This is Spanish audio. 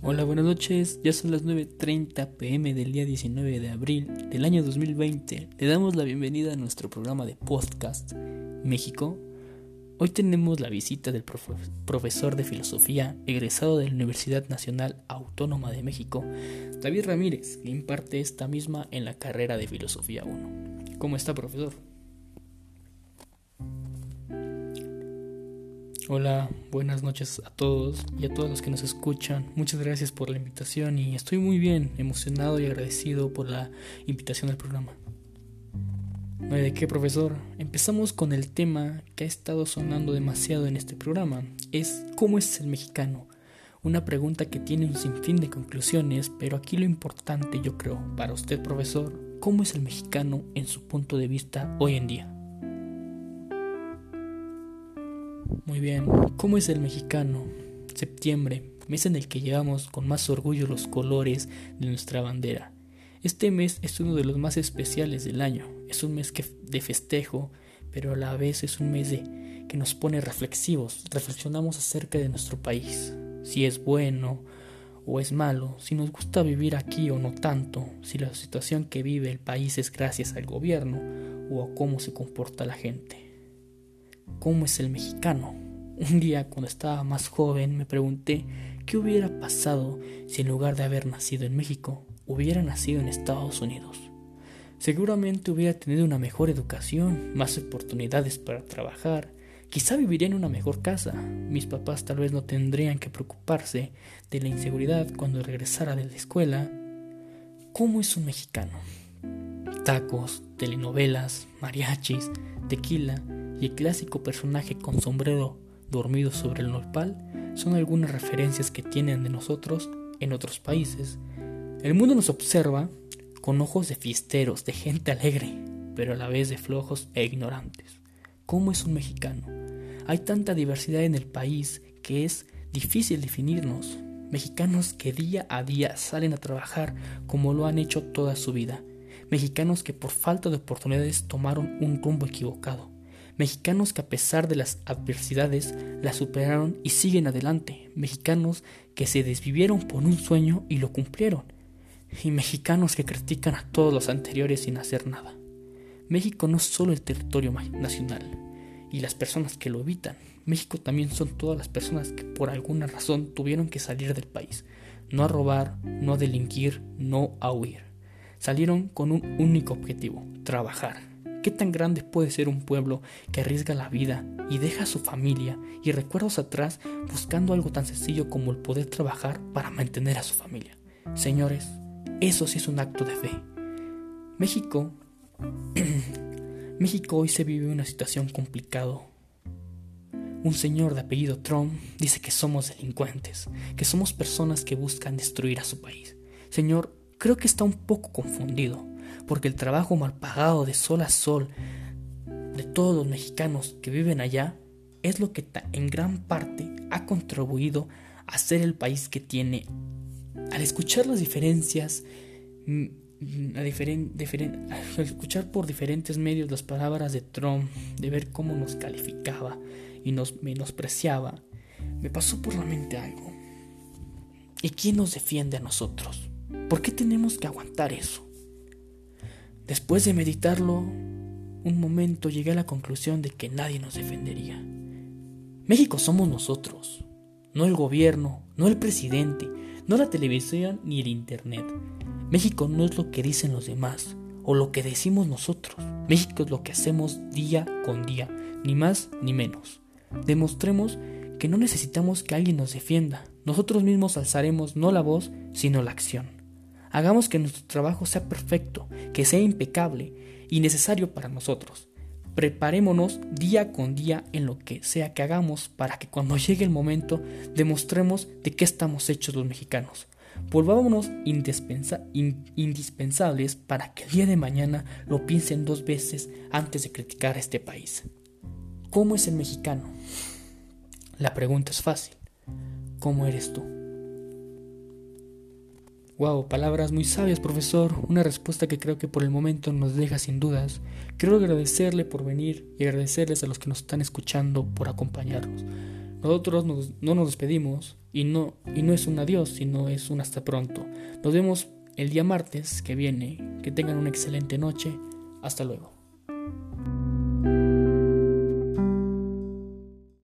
Hola, buenas noches. Ya son las 9.30 pm del día 19 de abril del año 2020. Le damos la bienvenida a nuestro programa de podcast México. Hoy tenemos la visita del profesor de filosofía egresado de la Universidad Nacional Autónoma de México, David Ramírez, que imparte esta misma en la carrera de Filosofía 1. ¿Cómo está, profesor? Hola, buenas noches a todos y a todos los que nos escuchan. Muchas gracias por la invitación y estoy muy bien, emocionado y agradecido por la invitación al programa. ¿De qué, profesor? Empezamos con el tema que ha estado sonando demasiado en este programa. Es ¿cómo es el mexicano? Una pregunta que tiene un sinfín de conclusiones, pero aquí lo importante yo creo, para usted, profesor, ¿cómo es el mexicano en su punto de vista hoy en día? Muy bien, ¿cómo es el mexicano? Septiembre, mes en el que llevamos con más orgullo los colores de nuestra bandera. Este mes es uno de los más especiales del año. Es un mes que, de festejo, pero a la vez es un mes de, que nos pone reflexivos. Reflexionamos acerca de nuestro país, si es bueno o es malo, si nos gusta vivir aquí o no tanto, si la situación que vive el país es gracias al gobierno o a cómo se comporta la gente cómo es el mexicano. Un día cuando estaba más joven me pregunté qué hubiera pasado si en lugar de haber nacido en México hubiera nacido en Estados Unidos. Seguramente hubiera tenido una mejor educación, más oportunidades para trabajar, quizá viviría en una mejor casa. Mis papás tal vez no tendrían que preocuparse de la inseguridad cuando regresara de la escuela. ¿Cómo es un mexicano? Tacos, telenovelas, mariachis, tequila y el clásico personaje con sombrero dormido sobre el nopal son algunas referencias que tienen de nosotros en otros países. El mundo nos observa con ojos de fiesteros, de gente alegre, pero a la vez de flojos e ignorantes. ¿Cómo es un mexicano? Hay tanta diversidad en el país que es difícil definirnos. Mexicanos que día a día salen a trabajar como lo han hecho toda su vida. Mexicanos que por falta de oportunidades tomaron un rumbo equivocado mexicanos que a pesar de las adversidades las superaron y siguen adelante, mexicanos que se desvivieron por un sueño y lo cumplieron, y mexicanos que critican a todos los anteriores sin hacer nada. México no es solo el territorio nacional y las personas que lo habitan, México también son todas las personas que por alguna razón tuvieron que salir del país, no a robar, no a delinquir, no a huir. Salieron con un único objetivo, trabajar ¿Qué tan grande puede ser un pueblo que arriesga la vida y deja a su familia y recuerdos atrás buscando algo tan sencillo como el poder trabajar para mantener a su familia? Señores, eso sí es un acto de fe. México, México hoy se vive una situación complicada. Un señor de apellido Trump dice que somos delincuentes, que somos personas que buscan destruir a su país. Señor, creo que está un poco confundido porque el trabajo mal pagado de sol a sol de todos los mexicanos que viven allá es lo que en gran parte ha contribuido a ser el país que tiene. Al escuchar las diferencias, mm, a al escuchar por diferentes medios las palabras de Trump, de ver cómo nos calificaba y nos menospreciaba, me pasó por la mente algo. ¿Y quién nos defiende a nosotros? ¿Por qué tenemos que aguantar eso? Después de meditarlo un momento llegué a la conclusión de que nadie nos defendería. México somos nosotros, no el gobierno, no el presidente, no la televisión ni el internet. México no es lo que dicen los demás o lo que decimos nosotros. México es lo que hacemos día con día, ni más ni menos. Demostremos que no necesitamos que alguien nos defienda. Nosotros mismos alzaremos no la voz, sino la acción. Hagamos que nuestro trabajo sea perfecto, que sea impecable y necesario para nosotros. Preparémonos día con día en lo que sea que hagamos para que cuando llegue el momento demostremos de qué estamos hechos los mexicanos. Volvámonos indispensables para que el día de mañana lo piensen dos veces antes de criticar a este país. ¿Cómo es el mexicano? La pregunta es fácil. ¿Cómo eres tú? Wow, palabras muy sabias, profesor. Una respuesta que creo que por el momento nos deja sin dudas. Quiero agradecerle por venir y agradecerles a los que nos están escuchando por acompañarnos. Nosotros no nos despedimos y no, y no es un adiós, sino es un hasta pronto. Nos vemos el día martes que viene. Que tengan una excelente noche. Hasta luego.